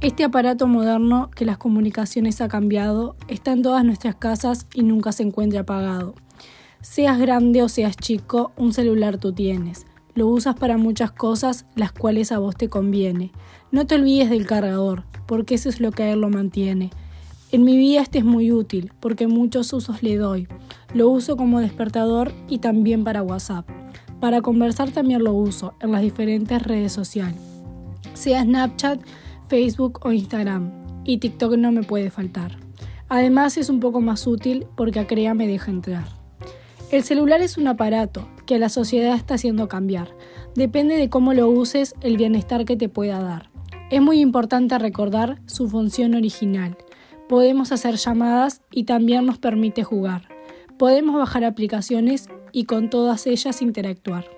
Este aparato moderno que las comunicaciones ha cambiado está en todas nuestras casas y nunca se encuentra apagado. Seas grande o seas chico, un celular tú tienes. Lo usas para muchas cosas las cuales a vos te conviene. No te olvides del cargador, porque eso es lo que él lo mantiene. En mi vida este es muy útil, porque muchos usos le doy. Lo uso como despertador y también para WhatsApp. Para conversar también lo uso en las diferentes redes sociales. Sea Snapchat, Facebook o Instagram. Y TikTok no me puede faltar. Además es un poco más útil porque a Crea me deja entrar. El celular es un aparato que la sociedad está haciendo cambiar. Depende de cómo lo uses el bienestar que te pueda dar. Es muy importante recordar su función original. Podemos hacer llamadas y también nos permite jugar. Podemos bajar aplicaciones y con todas ellas interactuar.